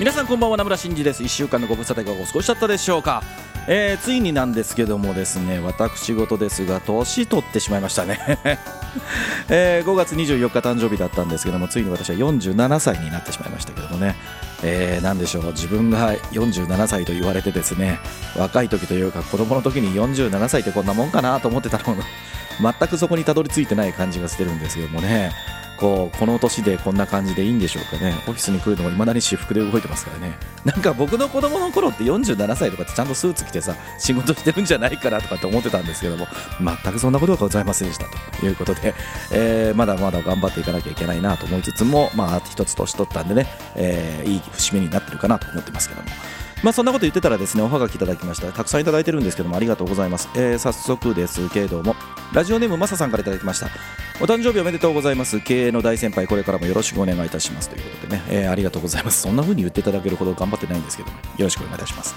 皆さんこんばんは名村真司です。1週間のご無沙汰がお過ごしだったでしょうか。えー、ついになんですけどもですね私事ですが年取ってしまいましたね、えー、5月24日誕生日だったんですけどもついに私は47歳になってしまいましたけどもね、えー、何でしょう。自分が47歳と言われてですね若い時というか子供の時に47歳ってこんなもんかなと思ってたの全くそこにたどり着いてない感じがしてるんですけどもね。こうこの年でこんな感じでいいんでしょうかねオフィスに来るのもいまだに私服で動いてますからねなんか僕の子供の頃って47歳とかってちゃんとスーツ着てさ仕事してるんじゃないかなとかって思ってたんですけども全くそんなことはございませんでしたということで、えー、まだまだ頑張っていかなきゃいけないなと思いつつもまあ一つ年取ったんでね、えー、いい節目になってるかなと思ってますけども。まあ、そんなこと言ってたらですねおはがきいただきました。たくさんいただいてるんですけどもありがとうございます、えー、早速ですけれどもラジオネームマサさんからいただきました。お誕生日おめでとうございます。経営の大先輩これからもよろしくお願いいたします。ということでね、えー、ありがとうございます。そんな風に言っていただけるほど頑張ってないんですけどもよろしくお願いいたします。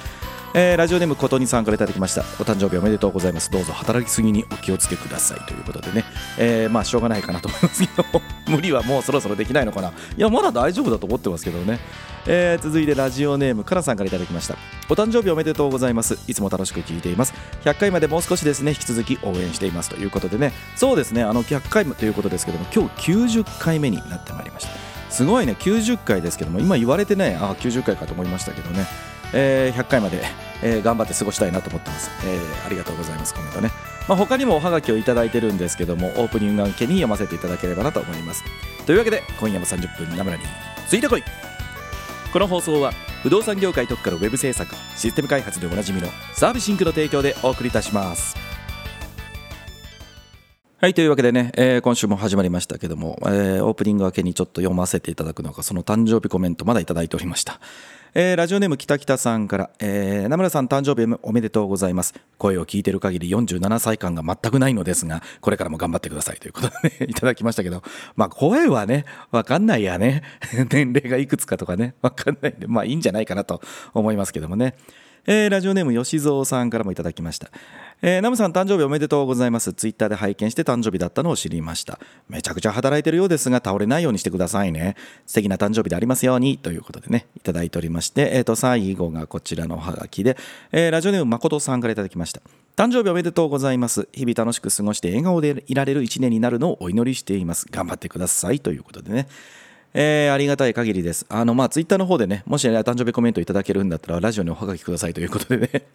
えー、ラジオネームことにさんからいただきました。お誕生日おめでとうございます。どうぞ働きすぎにお気をつけください。ということでね、えー、まあしょうがないかなと思いますけど 無理はもうそろそろできないのかな。いやまだ大丈夫だと思ってますけどね、えー、続いてラジオネームからさんからいただきました。お誕生日おめでとうございます。いつも楽しく聞いています。100回までもう少しですね。引き続き応援しています。ということでね。そうですね。あの100回ということですけども今日90回目になってまいりました。すごいね。90回ですけども今言われてね。あ90回かと思いましたけどね。えー、100回まで、えー、頑張って過ごしたいなと思ってます、えー、ありがとうございます。コメントね、まあ、他にもおはがきをいただいてるんですけどもオープニング案件に読ませていただければなと思います。というわけで今夜も30分ナムラについてこい。この放送は不動産業界特化のウェブ制作システム開発でおなじみのサービスシンクの提供でお送りいたします。はいというわけでね、えー、今週も始まりましたけども、えー、オープニング明けにちょっと読ませていただくのがその誕生日コメントまだいただいておりました。えー、ラジオネーム北北さんから、えー、名村さん誕生日おめでとうございます。声を聞いてる限り47歳感が全くないのですがこれからも頑張ってください。ということで、ね、いただきましたけど。まあ声はねわかんないやね。年齢がいくつかとかねわかんないんでまあいいんじゃないかなと思いますけどもね。えー、ラジオネーム吉蔵さんからもいただきました。えー、ナムさん誕生日おめでとうございます。ツイッターで拝見して誕生日だったのを知りました。めちゃくちゃ働いてるようですが倒れないようにしてくださいね。素敵な誕生日でありますようにということでね、いただいておりまして、えっ、ー、と、最後がこちらのハガキで、えー、ラジオネーム誠さんからいただきました。誕生日おめでとうございます。日々楽しく過ごして笑顔でいられる一年になるのをお祈りしています。頑張ってくださいということでね。えー、ありがたい限りです。あの、まあ、ツイッターの方でね、もし、ね、誕生日コメントいただけるんだったら、ラジオにおはがきくださいということでね、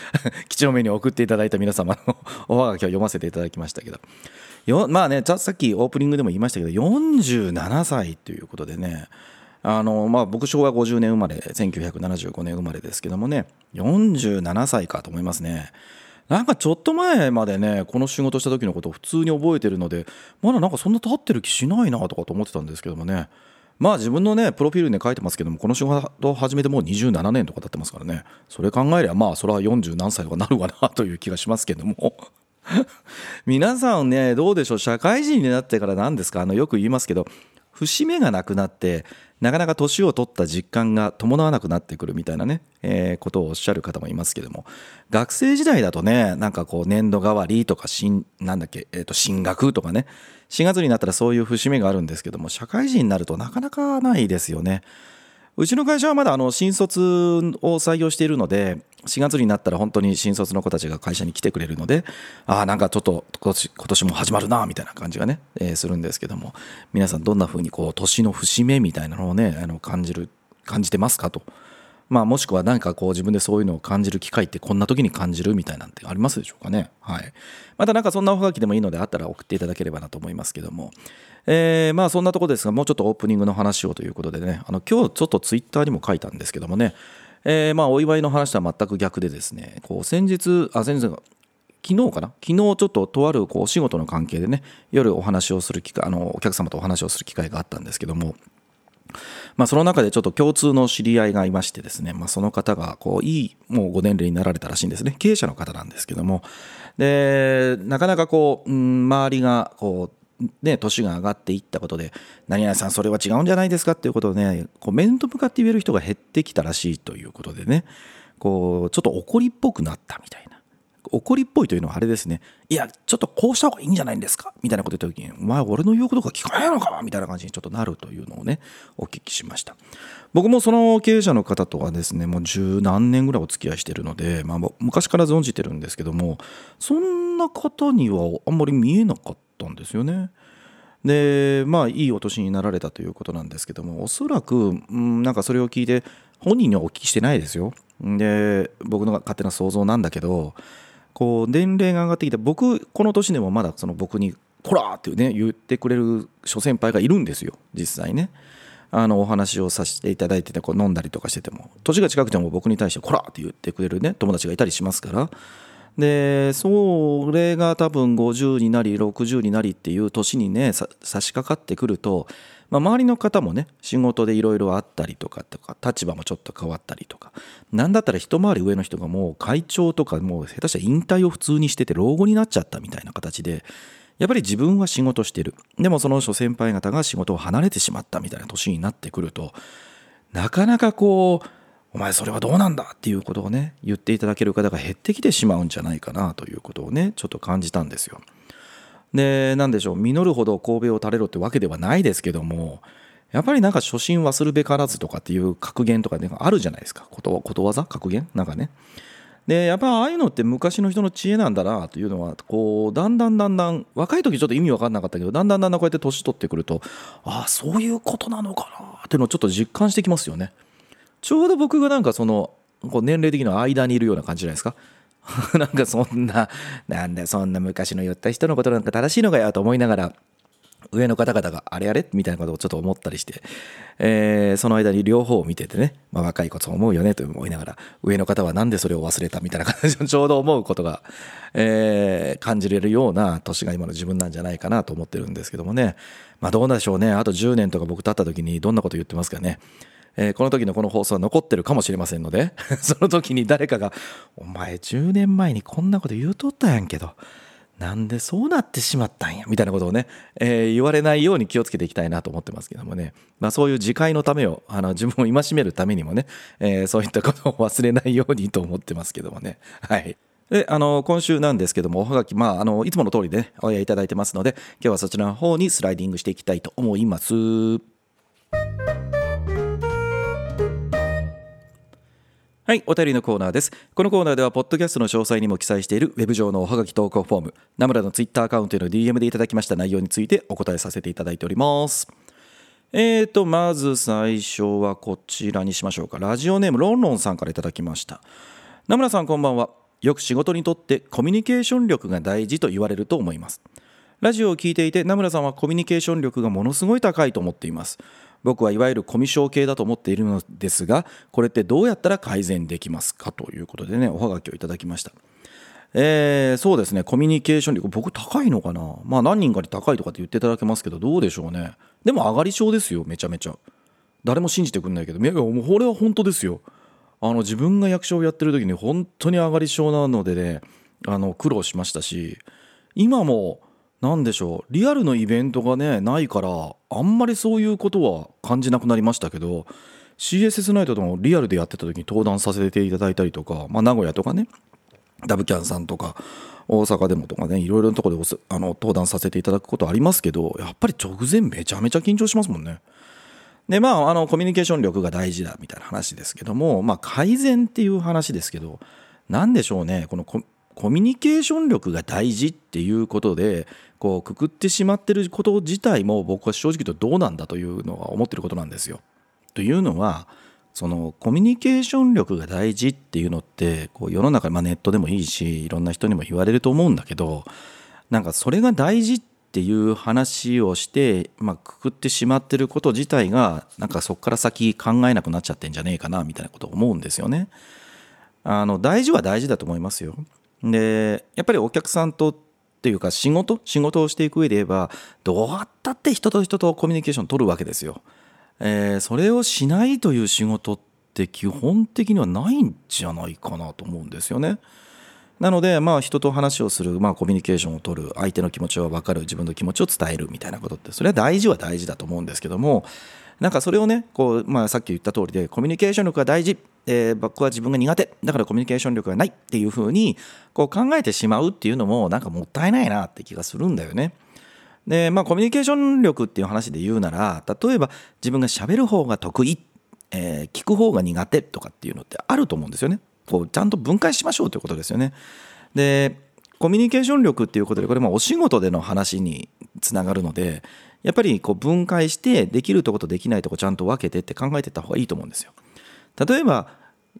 貴重めに送っていただいた皆様の おはがきを読ませていただきましたけど、よまあね、さっきオープニングでも言いましたけど、47歳ということでね、あのまあ、僕、昭和50年生まれ、1975年生まれですけどもね、47歳かと思いますね。なんかちょっと前までねこの仕事した時のことを普通に覚えてるのでまだなんかそんな経ってる気しないなとかと思ってたんですけどもね。まあ自分のねプロフィールに書いてますけどもこの仕事を始めてもう27年とか経ってますからね。それ考えりゃまあそれは40何歳とかなるわなという気がしますけども。皆さんねどうでしょう？社会人になってから何ですか？あのよく言いますけど節目がなくなってなかなか年を取った実感が伴わなくなってくるみたいなね、えー、ことをおっしゃる方もいますけども学生時代だとねなんかこう年度代わりとか新なんだっけ、えー、と進学とかね4月になったらそういう節目があるんですけども社会人になるとなかなかないですよね。うちの会社はまだあの新卒を採用しているので4月になったら本当に新卒の子たちが会社に来てくれるのでああなんかちょっと今年今年も始まるなみたいな感じがね、えー、するんですけども皆さんどんな風にこう年の節目みたいなのをねあの感じる感じてますかと。まあ、もしくは何かこう自分でそういうのを感じる機会ってこんな時に感じるみたいなんてありますでしょうかね。はい。またなんかそんなおはがきでもいいのであったら送っていただければなと思いますけども。えー、まあそんなとこですがもうちょっとオープニングの話をということでねあの今日ちょっとツイッターにも書いたんですけどもねえー、まあお祝いの話とは全く逆でですねこう先日あ先日昨日かな？昨日ちょっととあるこうお仕事の関係でね夜お話をする機会あのお客様とお話をする機会があったんですけどもまあ、その中でちょっと共通の知り合いがいましてですね、まあ、その方がこういいもうご年齢になられたらしいんですね経営者の方なんですけどもでなかなかこう、うん、周りがこうね、年が上がっていったことで、何々さん、それは違うんじゃないですかっていうことをね、こう面と向かって言える人が減ってきたらしいということでね、こう、ちょっと怒りっぽくなったみたいな。怒りっぽいというのはあれですね。いや、ちょっとこうした方がいいんじゃないんですか？みたいなこと言った時に、お前俺の言うことが聞かないのか？みたいな感じにちょっとなるというのをね、お聞きしました。僕もその経営者の方とはですね、もう十何年ぐらいお付き合いしてるので、まあ、昔から存じてるんですけども、そんな方にはあんまり見えなかったんですよね。でまあいいお年になられたということなんですけどもおそらく、うん、なんかそれを聞いて本人にはお聞きしてないですよで僕の勝手な想像なんだけどこう年齢が上がってきて僕この年でもまだその僕に「こら!」ってね言ってくれる諸先輩がいるんですよ実際ね。あのお話をさせていただいててこう飲んだりとかしてても年が近くても僕に対して「こら!」って言ってくれるね友達がいたりしますからでそれが多分50になり60になりっていう年にね差し掛かってくると、まあ、周りの方もね仕事でいろいろあったりとかとか立場もちょっと変わったりとか何だったら一回り上の人がもう会長とかもう下手したら引退を普通にしてて老後になっちゃったみたいな形でやっぱり自分は仕事してるでもその諸先輩方が仕事を離れてしまったみたいな年になってくるとなかなかこうお前それはどうなんだっていうことをね言っていただける方が減ってきてしまうんじゃないかなということをねちょっと感じたんですよ。で何でしょう実るほど神戸を垂れろってわけではないですけどもやっぱりなんか初心忘るべからずとかっていう格言とかあるじゃないですかことことわざ？格言？なんかね。でやっぱああいうのって昔の人の知恵なんだなというのはこうだんだんだんだん若い時ちょっと意味分かんなかったけどだんだんだんだんこうやって年取ってくるとああそういうことなのかなっていうのをちょっと実感してきますよね。ちょうど僕がなんかそのこう年齢的な間にいるような感じじゃないですか なんかそんななんだそんな昔の言った人のことなんか正しいのかよと思いながら上の方々があれあれ？みたいなことをちょっと思ったりして、えー、その間に両方を見ててね、まあ、若いこと思うよねと思いながら上の方はなんでそれを忘れた？みたいな感じを ちょうど思うことが、えー、感じれるような年が今の自分なんじゃないかなと思ってるんですけどもね。まあどうなんでしょうね。あと10年とか僕経った時にどんなこと言ってますかね。えー、この時のこの放送は残ってるかもしれませんので その時に誰かが「お前10年前にこんなこと言うとったやんけどなんでそうなってしまったんや」みたいなことをね、えー、言われないように気をつけていきたいなと思ってますけどもね、まあ、そういう自戒のためをあの自分を戒めるためにもね、えー、そういったことを忘れないようにと思ってますけどもね。はい。であの今週なんですけども、おはがき、まあ、あのいつもの通りで、ね、おやいただいてますので、今日はそちらの方にスライディングしていきたいと思います。はい、お便りのコーナーです。このコーナーでは、ポッドキャストの詳細にも記載しているウェブ上のおはがき投稿フォーム、ナムラのツイッターアカウントへの DM でいただきました内容についてお答えさせていただいております。えーと、まず最初はこちらにしましょうか。ラジオネームロンロンさんからいただきました。ナムラさんこんばんは。よく仕事にとってコミュニケーション力が大事と言われると思います。ラジオを聞いていて、ナムラさんはコミュニケーション力がものすごい高いと思っています。僕はいわゆるコミュ障系だと思っているのですがこれってどうやったら改善できますかということでねおはがきをいただきました。えー、そうですねコミュニケーション力僕高いのかな？まあ何人かに高いとかって言っていただけますけどどうでしょうね？でも上がり症ですよめちゃめちゃ。誰も信じてくんないけどいやもうこれは本当ですよ。あの自分が役者をやってる時に本当に上がり症なのでねあの苦労しましたし今も何でしょうリアルのイベントがねないからあんまりそういうことは感じなくなりましたけど CSS ナイトでもリアルでやってた時に登壇させていただいたりとか、まあ、名古屋とかねダブキャンさんとか大阪でもとかねいろいろなところであの登壇させていただくことありますけどやっぱり直前めちゃめちゃ緊張しますもんね。でまああのコミュニケーション力が大事だみたいな話ですけどもまあ改善っていう話ですけど何でしょうねこのコミュニケーション力が大事っていうことでこうくくってしまってること自体も僕は正直言うとどうなんだというのは思ってることなんですよ。というのはそのコミュニケーション力が大事っていうのってこう世の中、まあ、ネットでもいいしいろんな人にも言われると思うんだけどなんかそれが大事っていう話をして、まあ、くくってしまってること自体がなんかそこから先考えなくなっちゃってんじゃねえかなみたいなことを思うんですよね。あの大事は大事だと思いますよ。でやっぱりお客さんとっていうか仕事？仕事をしていく上で言えばどうやったって人と人とコミュニケーション取るわけですよ。えーそれをしないという仕事って基本的にはないんじゃないかなと思うんですよね。なので、まあ、人と話をする、まあ、コミュニケーションを取る相手の気持ちを分かる自分の気持ちを伝えるみたいなことってそれは大事は大事だと思うんですけどもなんかそれをねこう、まあ、さっき言った通りでコミュニケーション力が大事、えー僕は自分が苦手だからコミュニケーション力がないっていうふうにこう考えてしまうっていうのもなんかもったいないなって気がするんだよね。でまあコミュニケーション力っていう話で言うなら例えば自分が喋る方が得意、えー聞く方が苦手とかっていうのってあると思うんですよね。こうちゃんと分解しましょうということですよね。でコミュニケーション力っていうことでこれまあお仕事での話につながるのでやっぱりこう分解してできるとことできないとこちゃんと分けてって考えてた方がいいと思うんですよ。例えば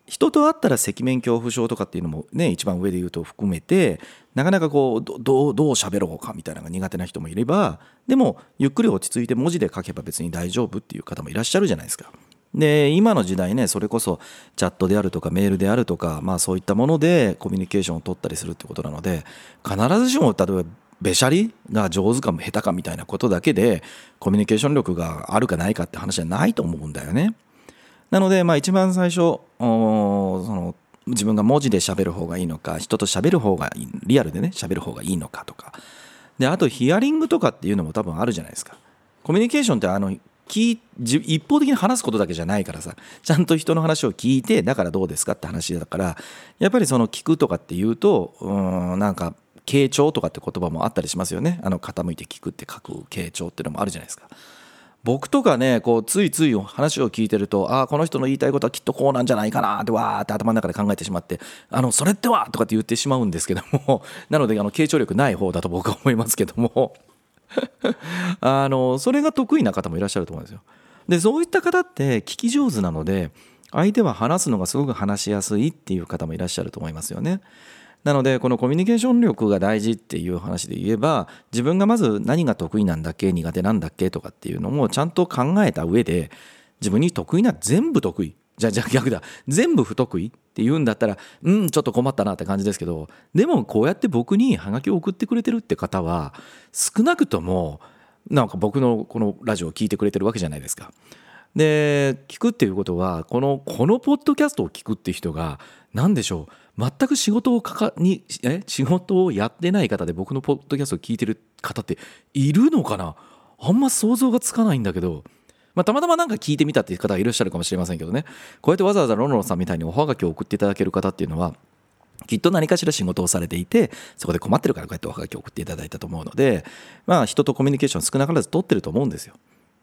人と会ったら赤面恐怖症とかっていうのもね一番上で言うと含めてなかなかこうどどうどう喋ろうかみたいなのが苦手な人もいればでもゆっくり落ち着いて文字で書けば別に大丈夫っていう方もいらっしゃるじゃないですか。で今の時代ねそれこそチャットであるとかメールであるとか、まあ、そういったものでコミュニケーションを取ったりするってことなので必ずしも例えばべしゃりが上手かも下手かみたいなことだけでコミュニケーション力があるかないかって話じゃないと思うんだよね。なので、まあ、一番最初その自分が文字で喋る方がいいのか人と喋る方がいいリアルでね喋る方がいいのかとかであとヒアリングとかっていうのも多分あるじゃないですか。コミュニケーションってあの聞一方的に話すことだけじゃないからさちゃんと人の話を聞いてだからどうですかって話だからやっぱりその聞くとかっていうとうんなんか傾聴とかって言葉もあったりしますよねあの傾いて聞くって書く傾聴っていうのもあるじゃないですか。僕とかねこうついつい話を聞いてるとああこの人の言いたいことはきっとこうなんじゃないかなってわーって頭の中で考えてしまってあのそれってはとかって言ってしまうんですけども なのであの傾聴力ない方だと僕は思いますけども あのそれが得意な方もいらっしゃると思うんですよ。でそういった方って聞き上手なので相手は話すのがすごく話しやすいっていう方もいらっしゃると思いますよね。なのでこのコミュニケーション力が大事っていう話で言えば自分がまず何が得意なんだっけ苦手なんだっけとかっていうのもちゃんと考えた上で自分に得意な全部得意じゃあじゃ逆だ全部不得意って言うんだったらうんちょっと困ったなって感じですけどでもこうやって僕にハガキを送ってくれてるって方は少なくともなんか僕のこのラジオを聞いてくれてるわけじゃないですか。で聞くっていうことはこのこのポッドキャストを聞くって人が何でしょう全く仕事をかかにえ仕事をやってない方で僕のポッドキャストを聞いてる方っているのかな？あんま想像がつかないんだけど、まあ、たまたまなんか聞いてみたっていう方がいらっしゃるかもしれませんけどねこうやってわざわざロンロンさんみたいにおはがきを送っていただける方っていうのはきっと何かしら仕事をされていてそこで困ってるからこうやっておはがきを送っていただいたと思うのでまあ人とコミュニケーション少なからず取ってると思うんですよ。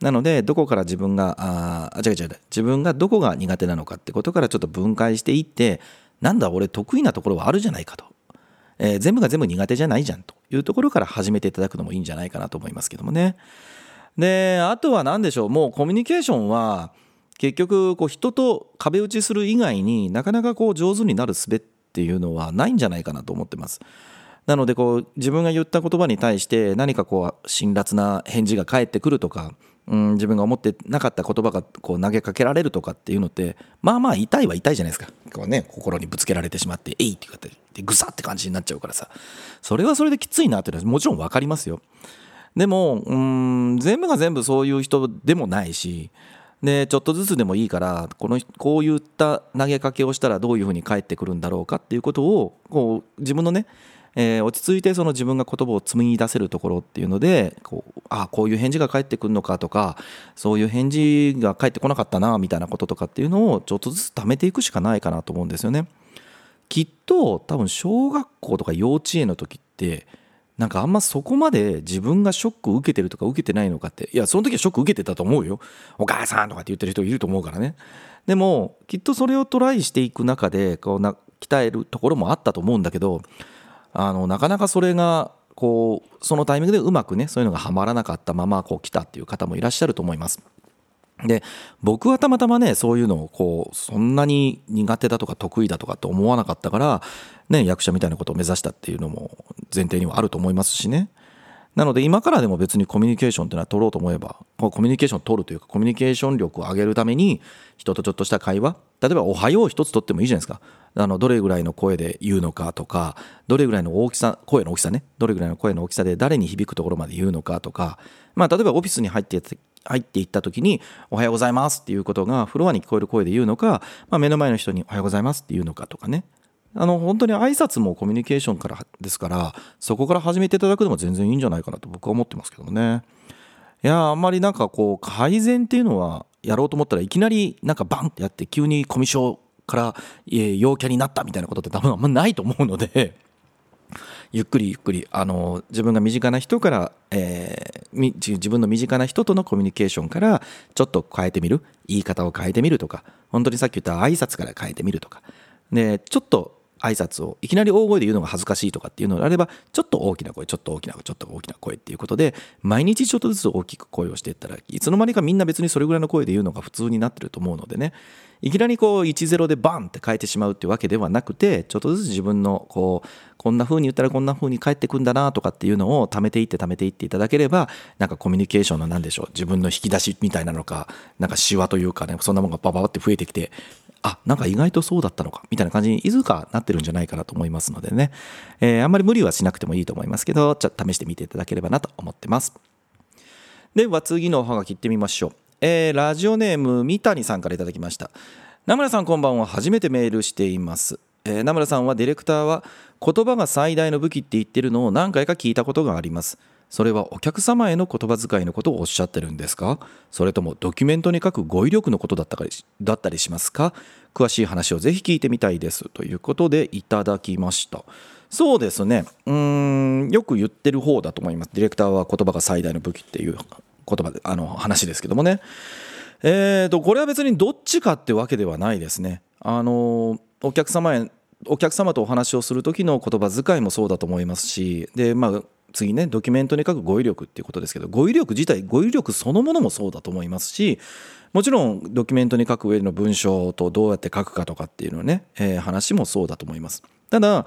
なのでどこから自分がああ違う違う自分がどこが苦手なのかってことからちょっと分解していってなんだ俺得意なところはあるじゃないかと、えー全部が全部苦手じゃないじゃんというところから始めていただくのもいいんじゃないかなと思いますけどもね。であとは何でしょうもうコミュニケーションは結局こう人と壁打ちする以外になかなかこう上手になる術っていうのはないんじゃないかなと思ってます。なのでこう自分が言った言葉に対して何かこう辛辣な返事が返ってくるとか、うん、自分が思ってなかった言葉がこう投げかけられるとかっていうのってまあまあ痛いは痛いじゃないですかこう、ね、心にぶつけられてしまって「えい!」って言ってでぐさって感じになっちゃうからさそれはそれできついなっていうのはもちろん分かりますよ。でもうん全部が全部そういう人でもないしでちょっとずつでもいいからこのこういった投げかけをしたらどういうふうに返ってくるんだろうかっていうことをこう自分のね、えー落ち着いてその自分が言葉を紡ぎ出せるところっていうのでこうあこういう返事が返ってくるのかとかそういう返事が返ってこなかったなみたいなこととかっていうのをちょっとずつ貯めていくしかないかなと思うんですよね。きっと多分小学校とか幼稚園の時ってなんかあんまそこまで自分がショックを受けてるとか受けてないのかっていやその時はショック受けてたと思うよお母さんとかって言ってる人いると思うからねでもきっとそれをトライしていく中でこうな鍛えるところもあったと思うんだけどあのなかなかそれがこうそのタイミングでうまくねそういうのがはまらなかったままこう来たっていう方もいらっしゃると思います。で僕はたまたまねそういうのをこうそんなに苦手だとか得意だとかって思わなかったから、ね、役者みたいなことを目指したっていうのも前提にはあると思いますしね。なので今からでも別にコミュニケーションっていうのは取ろうと思えばコミュニケーションを取るというかコミュニケーション力を上げるために人とちょっとした会話例えば「おはよう」一つ取ってもいいじゃないですか。あのどれぐらいの声で言うのかとかどれぐらいの大きさ声の大きさね。どれぐらいの声の大きさで誰に響くところまで言うのかとか。まあ例えばオフィスに入って入っていった時に「おはようございます」っていうことがフロアに聞こえる声で言うのか、まあ、目の前の人に「おはようございます」って言うのかとかね。あの本当に挨拶もコミュニケーションからですからそこから始めていただくのも全然いいんじゃないかなと僕は思ってますけどね。いやあんまりなんかこう改善っていうのはやろうと思ったらいきなりなんかバンってやって急にコミュ障から陽キャになったみたいなことって多分あんまないと思うので。ゆっくりゆっくりあの自分が身近な人から、えー、自分の身近な人とのコミュニケーションからちょっと変えてみる？言い方を変えてみるとか本当にさっき言った挨拶から変えてみるとか。でちょっと挨拶をいきなり大声で言うのが恥ずかしいとかっていうのであればちょっと大きな声ちょっと大きな声ちょっと大きな声っていうことで毎日ちょっとずつ大きく声をしていったらいつの間にかみんな別にそれぐらいの声で言うのが普通になってると思うのでね。いきなりこう1-0でバンって変えてしまうっていうわけではなくてちょっとずつ自分のこうこんな風に言ったらこんな風に返ってくんだなとかっていうのを貯めていって貯めていっていただければなんかコミュニケーションの何でしょう自分の引き出しみたいなのかなんかシワというかねそんなものがバババって増えてきてあなんか意外とそうだったのかみたいな感じにいずかなってるんじゃないかなと思いますのでね、えー、あんまり無理はしなくてもいいと思いますけどちょっと試してみていただければなと思ってます。では次のおはがきいってみましょう、えー、ラジオネーム三谷さんからいただきました。名村さんこんばんは初めてメールしています。えー、名村さんはディレクターは言葉が最大の武器って言ってるのを何回か聞いたことがあります。それはお客様への言葉遣いのことをおっしゃってるんですか？それともドキュメントに書く語彙力のことだったかだったりしますか？詳しい話をぜひ聞いてみたいです。ということでいただきました。そうですね。うんよく言ってる方だと思います。ディレクターは言葉が最大の武器っていう言葉であの話ですけどもね。えーとこれは別にどっちかってわけではないですね。あのお客様へお客様とお話をする時の言葉遣いもそうだと思いますしでまあ次ねドキュメントに書く語彙力っていうことですけど語彙力自体語彙力そのものもそうだと思いますしもちろんドキュメントに書く上での文章とどうやって書くかとかっていうのね、えー、話もそうだと思います。ただ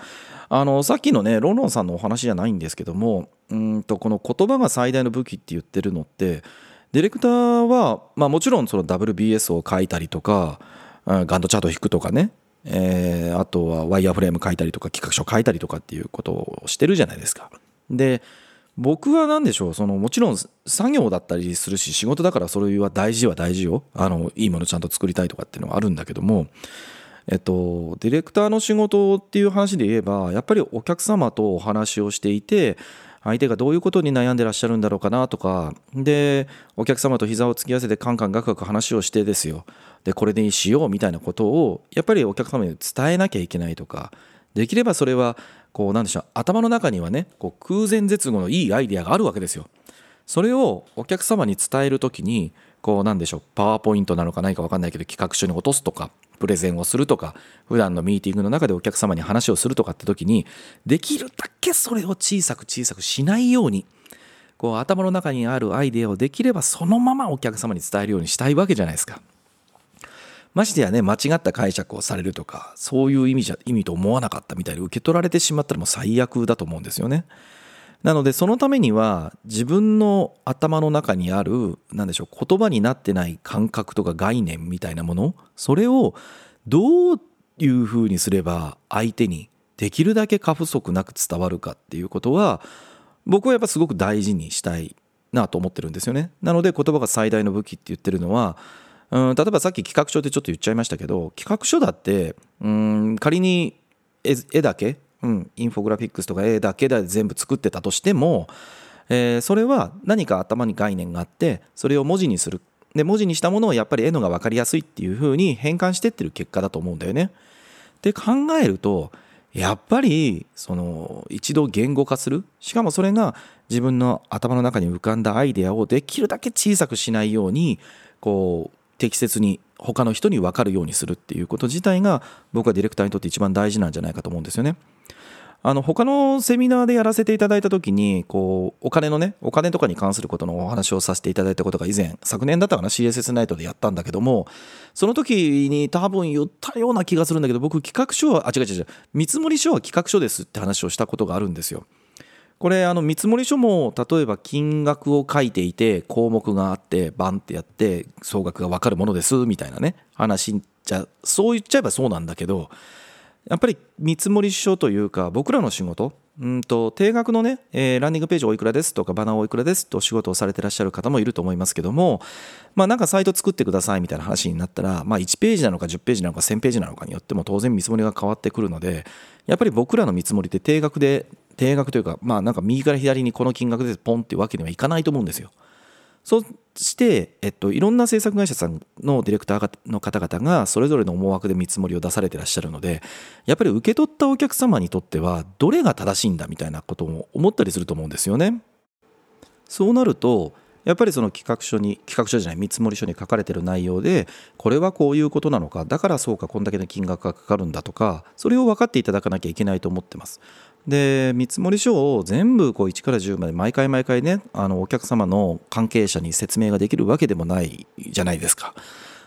あのさっきのねロンロンさんのお話じゃないんですけどもうんとこの言葉が最大の武器って言ってるのってディレクターは、まあ、もちろんその WBS を書いたりとかガンドチャートを引くとかねえー、あとはワイヤーフレーム書いたりとか企画書書いたりとかっていうことをしてるじゃないですか。で僕は何でしょうそのもちろん作業だったりするし仕事だからそれは大事は大事よ。あのいいものちゃんと作りたいとかっていうのはあるんだけどもえっとディレクターの仕事っていう話で言えばやっぱりお客様とお話をしていて相手がどういうことに悩んでらっしゃるんだろうかなとかでお客様と膝を突き合わせてカンカンガクガク話をしてですよ。でこれでしようみたいなことをやっぱりお客様に伝えなきゃいけないとかできればそれはこうなんでしょう頭の中にはねこう空前絶後のいいアイデアがあるわけですよ。それをお客様に伝える時にこうなんでしょうパワーポイントなのか何か分かんないけど企画書に落とすとかプレゼンをするとか普段のミーティングの中でお客様に話をするとかって時にできるだけそれを小さく小さくしないようにこう頭の中にあるアイデアをできればそのままお客様に伝えるようにしたいわけじゃないですか。ましてやね、間違った解釈をされるとか、そういう意味じゃ、意味と思わなかったみたいに受け取られてしまったらもう最悪だと思うんですよね。なので、そのためには、自分の頭の中にある、なんでしょう、言葉になってない感覚とか概念みたいなもの、それをどういうふうにすれば相手にできるだけ過不足なく伝わるかっていうことは、僕はやっぱすごく大事にしたいなと思ってるんですよね。なので、言葉が最大の武器って言ってるのは、うん例えばさっき企画書ってちょっと言っちゃいましたけど企画書だってうん仮に絵だけ、うん、インフォグラフィックスとか絵だけで全部作ってたとしても、えー、それは何か頭に概念があってそれを文字にするで文字にしたものをやっぱり絵のが分かりやすいっていう風に変換してってる結果だと思うんだよね。で考えるとやっぱりその一度言語化するしかもそれが自分の頭の中に浮かんだアイデアをできるだけ小さくしないようにこう適切に他の人に分かるようにするっていうこと自体が僕はディレクターにとって一番大事なんじゃないかと思うんですよね。あの他のセミナーでやらせていただいた時にこうお金のねお金とかに関することのお話をさせていただいたことが以前昨年だったかな CSS ナイトでやったんだけどもその時に多分言ったような気がするんだけど僕企画書はあ違う違う違う見積書は企画書ですって話をしたことがあるんですよ。これあの見積書も例えば金額を書いていて項目があってバンってやって総額が分かるものですみたいなね話じゃそう言っちゃえばそうなんだけどやっぱり見積書というか僕らの仕事うんと定額のね、え、ランディングページおいくらですとかバナーおいくらですと仕事をされてらっしゃる方もいると思いますけどもまあなんかサイト作ってくださいみたいな話になったらまあ1ページなのか10ページなのか1000ページなのかによっても当然見積もりが変わってくるのでやっぱり僕らの見積もりって定額で定額というかまあなんか右から左にこの金額でポンってわけにはいかないと思うんですよ。そして、えっと、いろんな制作会社さんのディレクターの方々がそれぞれの思惑で見積もりを出されてらっしゃるのでやっぱり受け取ったお客様にとってはどれが正しいんだみたいなことを思ったりすると思うんですよね。そうなるとやっぱりその企画書に企画書じゃない見積書に書かれてる内容でこれはこういうことなのかだからそうかこんだけの金額がかかるんだとかそれを分かっていただかなきゃいけないと思ってます。で見積書を全部こう1から10まで毎回毎回ねあのお客様の関係者に説明ができるわけでもないじゃないですか。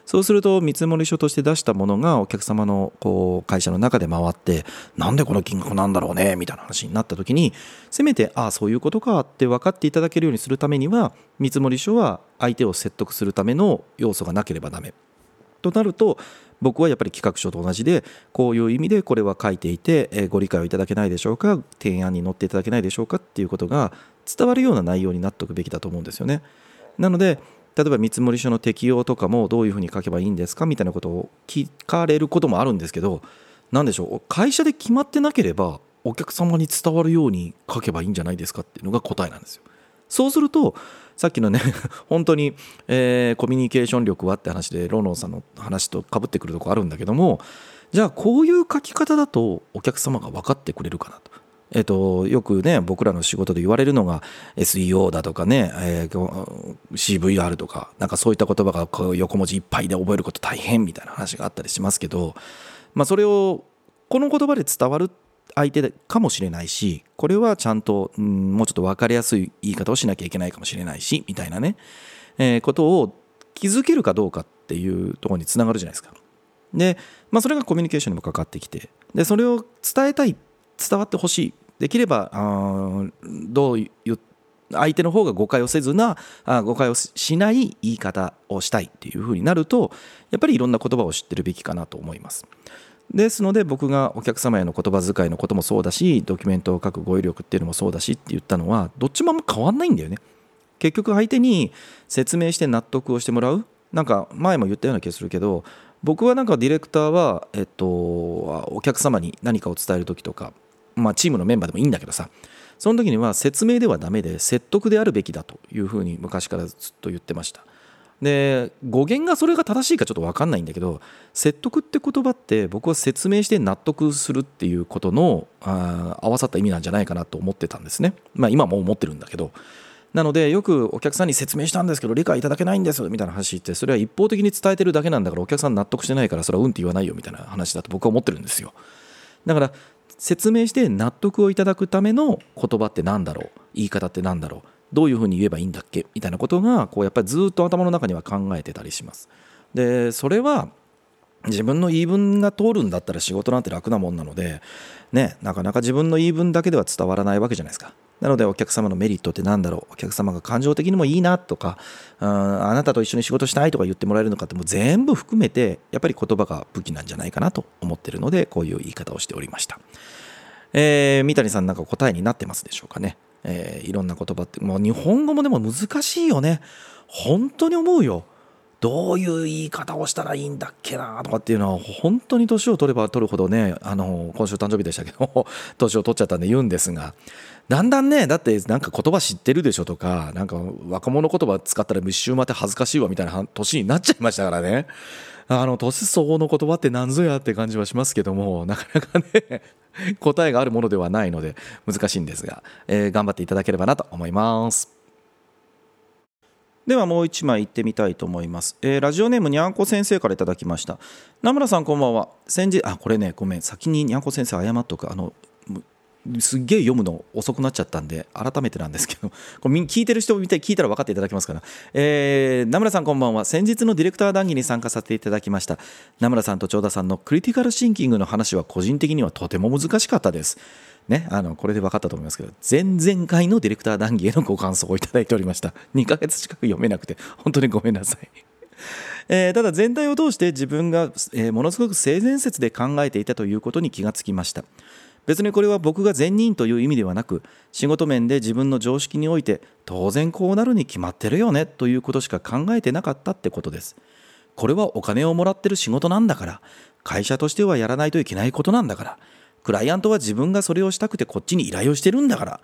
そうすると見積書として出したものがお客様のこう会社の中で回ってなんでこの金額なんだろうねみたいな話になった時にせめてああそういうことかって分かっていただけるようにするためには見積書は相手を説得するための要素がなければダメとなると僕はやっぱり企画書と同じでこういう意味でこれは書いていて、えご理解をいただけないでしょうか提案に乗っていただけないでしょうかっていうことが伝わるような内容になっておくべきだと思うんですよね。なので例えば見積書の適用とかもどういうふうに書けばいいんですかみたいなことを聞かれることもあるんですけど何でしょう会社で決まってなければお客様に伝わるように書けばいいんじゃないですかっていうのが答えなんですよ。そうするとさっきのね 本当に、えー、コミュニケーション力はって話でロンロンさんの話とかぶってくるとこあるんだけどもじゃあこういう書き方だとお客様が分かってくれるかなと。えっと、よくね僕らの仕事で言われるのが SEO だとかね、えー、CVR とかなんかそういった言葉が横文字いっぱいで覚えること大変みたいな話があったりしますけど、まあ、それをこの言葉で伝わる相手かもしれないしこれはちゃんと、うん、もうちょっと分かりやすい言い方をしなきゃいけないかもしれないしみたいなね、えー、ことを気づけるかどうかっていうところにつながるじゃないですか。で、まあ、それがコミュニケーションにもかかってきてでそれを伝えたい伝わってほしいできればあどういう相手の方が誤解をせずなあ誤解をしない言い方をしたいっていうふうになるとやっぱりいろんな言葉を知ってるべきかなと思います。ですので僕がお客様への言葉遣いのこともそうだしドキュメントを書く語彙力っていうのもそうだしって言ったのはどっちも変わんないんだよね。結局相手に説明して納得をしてもらうなんか前も言ったような気がするけど僕はなんかディレクターは、えっと、お客様に何かを伝える時とか、まあ、チームのメンバーでもいいんだけどさその時には説明ではダメで説得であるべきだというふうに昔からずっと言ってました。で語源がそれが正しいかちょっと分かんないんだけど説得って言葉って僕は説明して納得するっていうことのあ合わさった意味なんじゃないかなと思ってたんですね。まあ今も思ってるんだけど。なのでよくお客さんに説明したんですけど理解いただけないんですみたいな話ってそれは一方的に伝えてるだけなんだからお客さん納得してないからそれはうんって言わないよみたいな話だと僕は思ってるんですよ。だから説明して納得をいただくための言葉って何だろう？言い方って何だろう？どういうふうに言えばいいんだっけ？みたいなことがこうやっぱりずっと頭の中には考えてたりします。でそれは自分の言い分が通るんだったら仕事なんて楽なもんなので、ね、なかなか自分の言い分だけでは伝わらないわけじゃないですか。なのでお客様のメリットって何だろう？お客様が感情的にもいいなとかあなたと一緒に仕事したいとか言ってもらえるのかってもう全部含めてやっぱり言葉が武器なんじゃないかなと思ってるのでこういう言い方をしておりました。えー、三谷さんなんか答えになってますでしょうかね？えー、いろんな言葉ってもう日本語もでも難しいよね。本当に思うよ。どういう言い方をしたらいいんだっけなとかっていうのは本当に年を取れば取るほどねあの今週誕生日でしたけど 年を取っちゃったんで言うんですが。だんだんねだってなんか言葉知ってるでしょとかなんか若者言葉使ったら一周待って恥ずかしいわみたいな年になっちゃいましたからね。あの年相応の言葉って何ぞやって感じはしますけどもなかなかね 答えがあるものではないので難しいんですが、えー、頑張っていただければなと思います。ではもう一枚いってみたいと思います、えー、ラジオネームにゃんこ先生からいただきました。名村さんこんばんは。先日あこれねごめん。先ににゃんこ先生謝っとく。あのすっげえ読むの遅くなっちゃったんで改めてなんですけど これ聞いてる人見て聞いたら分かっていただけますから、えー、名村さんこんばんは。先日のディレクター談義に参加させていただきました。名村さんと長田さんのクリティカルシンキングの話は個人的にはとても難しかったです。ね、あのこれで分かったと思いますけど前々回のディレクター談義へのご感想をいただいておりました。2ヶ月近く読めなくて本当にごめんなさい。えー、ただ全体を通して自分が、えー、ものすごく性善説で考えていたということに気がつきました。別にこれは僕が善人という意味ではなく仕事面で自分の常識において当然こうなるに決まってるよねということしか考えてなかったってことです。これはお金をもらってる仕事なんだから会社としてはやらないといけないことなんだからクライアントは自分がそれをしたくてこっちに依頼をしてるんだから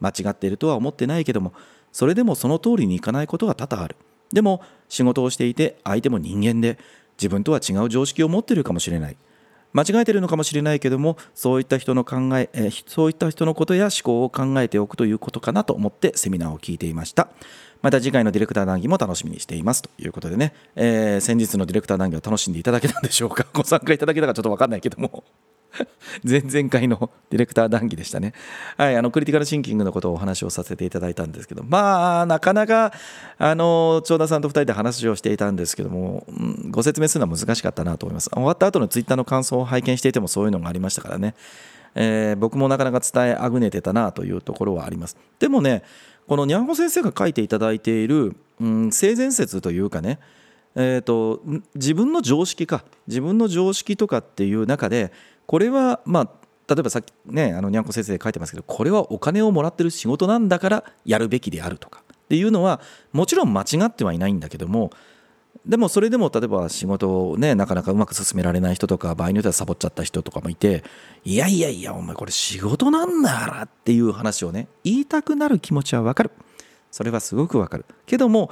間違っているとは思ってないけどもそれでもその通りにいかないことが多々ある。でも仕事をしていて相手も人間で自分とは違う常識を持ってるかもしれない。間違えてるのかもしれないけどもそういった人の考ええ、そういった人のことや思考を考えておくということかなと思ってセミナーを聞いていました。また次回のディレクター談義も楽しみにしています。ということでね、えー、先日のディレクター談義を楽しんでいただけたんでしょうか？ご参加いただけたかちょっと分かんないけども。前々回のディレクター談義でしたね。はい、あのクリティカルシンキングのことをお話をさせていただいたんですけど、まあ、なかなか、あの、長田さんと2人で話をしていたんですけども、うん、ご説明するのは難しかったなと思います。終わった後のツイッターの感想を拝見していてもそういうのがありましたからね。えー、僕もなかなか伝えあぐねてたなというところはあります。でもね、このにゃんこ先生が書いていただいている、うん、性善説というかね、えーと自分の常識か。自分の常識とかっていう中でこれはまあ例えばさっきねあのにゃんこ先生書いてますけどこれはお金をもらってる仕事なんだからやるべきであるとか。っていうのはもちろん間違ってはいないんだけどもでもそれでも例えば仕事をねなかなかうまく進められない人とか場合によってはサボっちゃった人とかもいていやいやいやお前これ仕事なんだからっていう話をね言いたくなる気持ちはわかる。それはすごくわかる。けども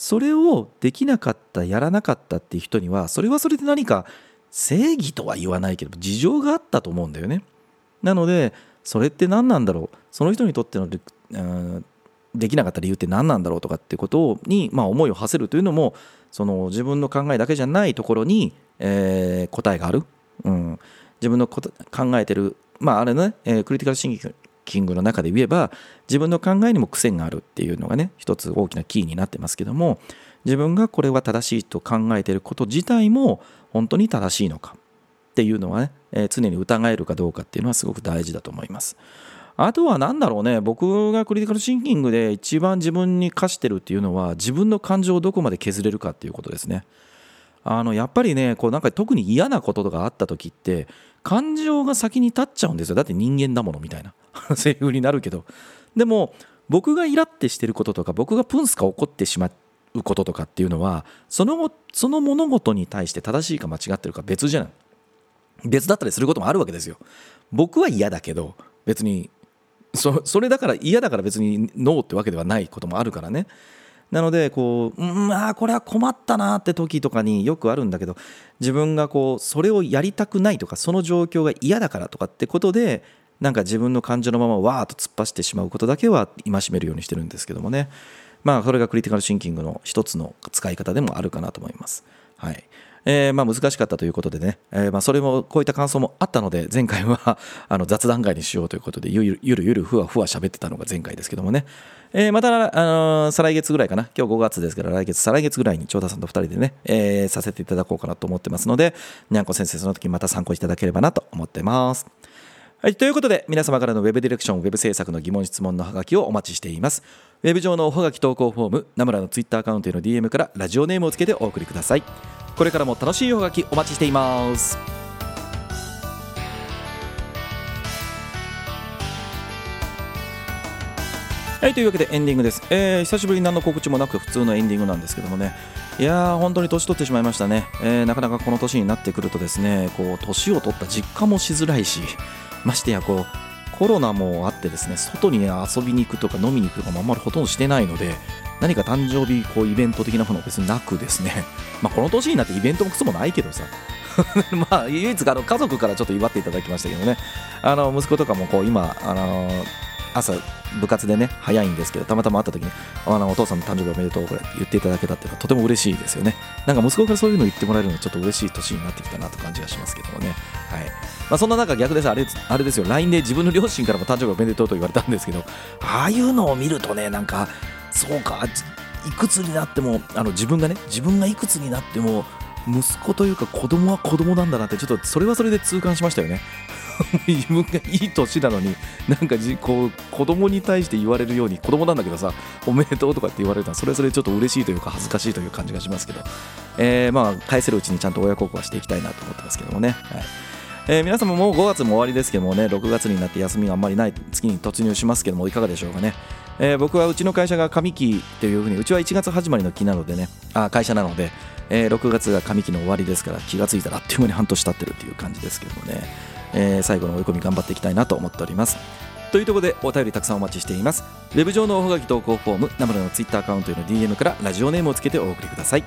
それをできなかったやらなかったっていう人にはそれはそれで何か正義とは言わないけど事情があったと思うんだよね。なのでそれって何なんだろう？その人にとってのできなかった理由って何なんだろうとかっていうことに、まあ、思いを馳せるというのもその自分の考えだけじゃないところに、えー、答えがある、うん、自分の考えてるまああれね、えー、クリティカルシンキングキングの中で言えば自分の考えにも癖があるっていうのがね一つ大きなキーになってますけども自分がこれは正しいと考えていること自体も本当に正しいのかっていうのはね、えー、常に疑えるかどうかっていうのはすごく大事だと思います。あとは何だろうね僕がクリティカルシンキングで一番自分に課してるっていうのは自分の感情をどこまで削れるかっていうことですね。あのやっぱりねこうなんか特に嫌なこととかあった時って感情が先に立っちゃうんですよだって人間だものみたいな セリフになるけど。でも僕がイラってしてることとか僕がプンスか怒ってしまうこととかっていうのはそのその物事に対して正しいか間違ってるか別じゃない。別だったりすることもあるわけですよ。僕は嫌だけど別にそそれだから嫌だから別にノーってわけではないこともあるからね。なのでこううんあこれは困ったなって時とかによくあるんだけど自分がこうそれをやりたくないとかその状況が嫌だからとかってことでなんか自分の感情のままわーっと突っ走ってしまうことだけは戒めるようにしてるんですけどもね。まあそれがクリティカルシンキングの一つの使い方でもあるかなと思います。はい。えー、まあ難しかったということでね、えー、まあそれもこういった感想もあったので前回は あの雑談会にしようということでゆるゆるゆるふわふわ喋ってたのが前回ですけどもね、えー、また、あの、再来月ぐらいかな。今日5月ですから来月再来月ぐらいに長田さんと2人でね、えー、させていただこうかなと思ってますのでにゃんこ先生その時また参考いただければなと思ってます。はい、ということで皆様からのウェブディレクションウェブ制作の疑問質問のハガキをお待ちしています。ウェブ上のおはがき投稿フォームナムラのツイッターアカウントへの DM からラジオネームをつけてお送りください。これからも楽しいおはがきお待ちしています。はいというわけでエンディングです、えー、久しぶりに何の告知もなく普通のエンディングなんですけどもね。いやー本当に年取ってしまいましたね、えー、なかなかこの年になってくるとですねこう年を取った実感もしづらいしましてやこうコロナもあってですね外に、遊びに行くとか飲みに行くとかもあんまりほとんどしてないので何か誕生日こうイベント的なものは別になくですね。まあこの年になってイベントもくそもないけどさ。まあ唯一あの家族からちょっと祝っていただきましたけどね。あの息子とかもこう今あの朝部活でね早いんですけどたまたま会った時にあのお父さんの誕生日おめでとうこれ言っていただけたっていうのはとても嬉しいですよね。なんか息子からそういうの言ってもらえるのはちょっと嬉しい年になってきたなと感じがしますけどもね。はい。まあ、そんな中逆です。あれあれですよ。LINE で自分の両親からも誕生日おめでとうと言われたんですけどああいうのを見るとねなんかそうかいくつになってもあの自分がね自分がいくつになっても息子というか子供は子供なんだなってちょっとそれはそれで痛感しましたよね。自分がいい年なのになんかじこう子供に対して言われるように子供なんだけどさおめでとうとかって言われるのはそれそれちょっと嬉しいというか恥ずかしいという感じがしますけど、えー、まあ返せるうちにちゃんと親孝行はしていきたいなと思ってますけどもね、はい。えー、皆様もう5月も終わりですけどもね6月になって休みがあんまりない月に突入しますけどもいかがでしょうかね、えー、僕はうちの会社が上期というふうにうちは1月始まりの期なのでねあ会社なので、えー、6月が上期の終わりですから気がついたらあっという間に半年経ってるっていう感じですけどもね、え、最後の追い込み頑張っていきたいなと思っております。というところでお便りたくさんお待ちしています。ウェブ上のおはがき投稿フォームナムラのツイッターアカウントへの DM からラジオネームをつけてお送りください。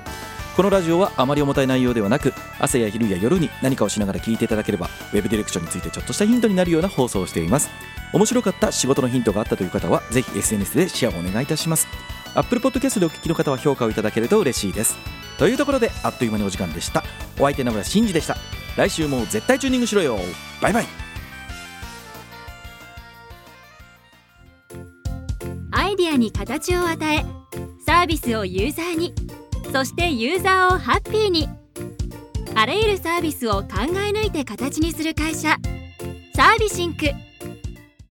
このラジオはあまり重たい内容ではなく朝や昼や夜に何かをしながら聞いていただければウェブディレクションについてちょっとしたヒントになるような放送をしています。面白かった仕事のヒントがあったという方はぜひ SNS でシェアをお願いいたします。Apple Podcast でお聞きの方は評価をいただけると嬉しいです。というところであっという間にお時間でした。お相手名村真司でした。来週も絶対チューニングしろよ。バイバイ。イデアに形を与えサービスをユーザーにそしてユーザーをハッピーに。あらゆるサービスを考え抜いて形にする会社サービシンク。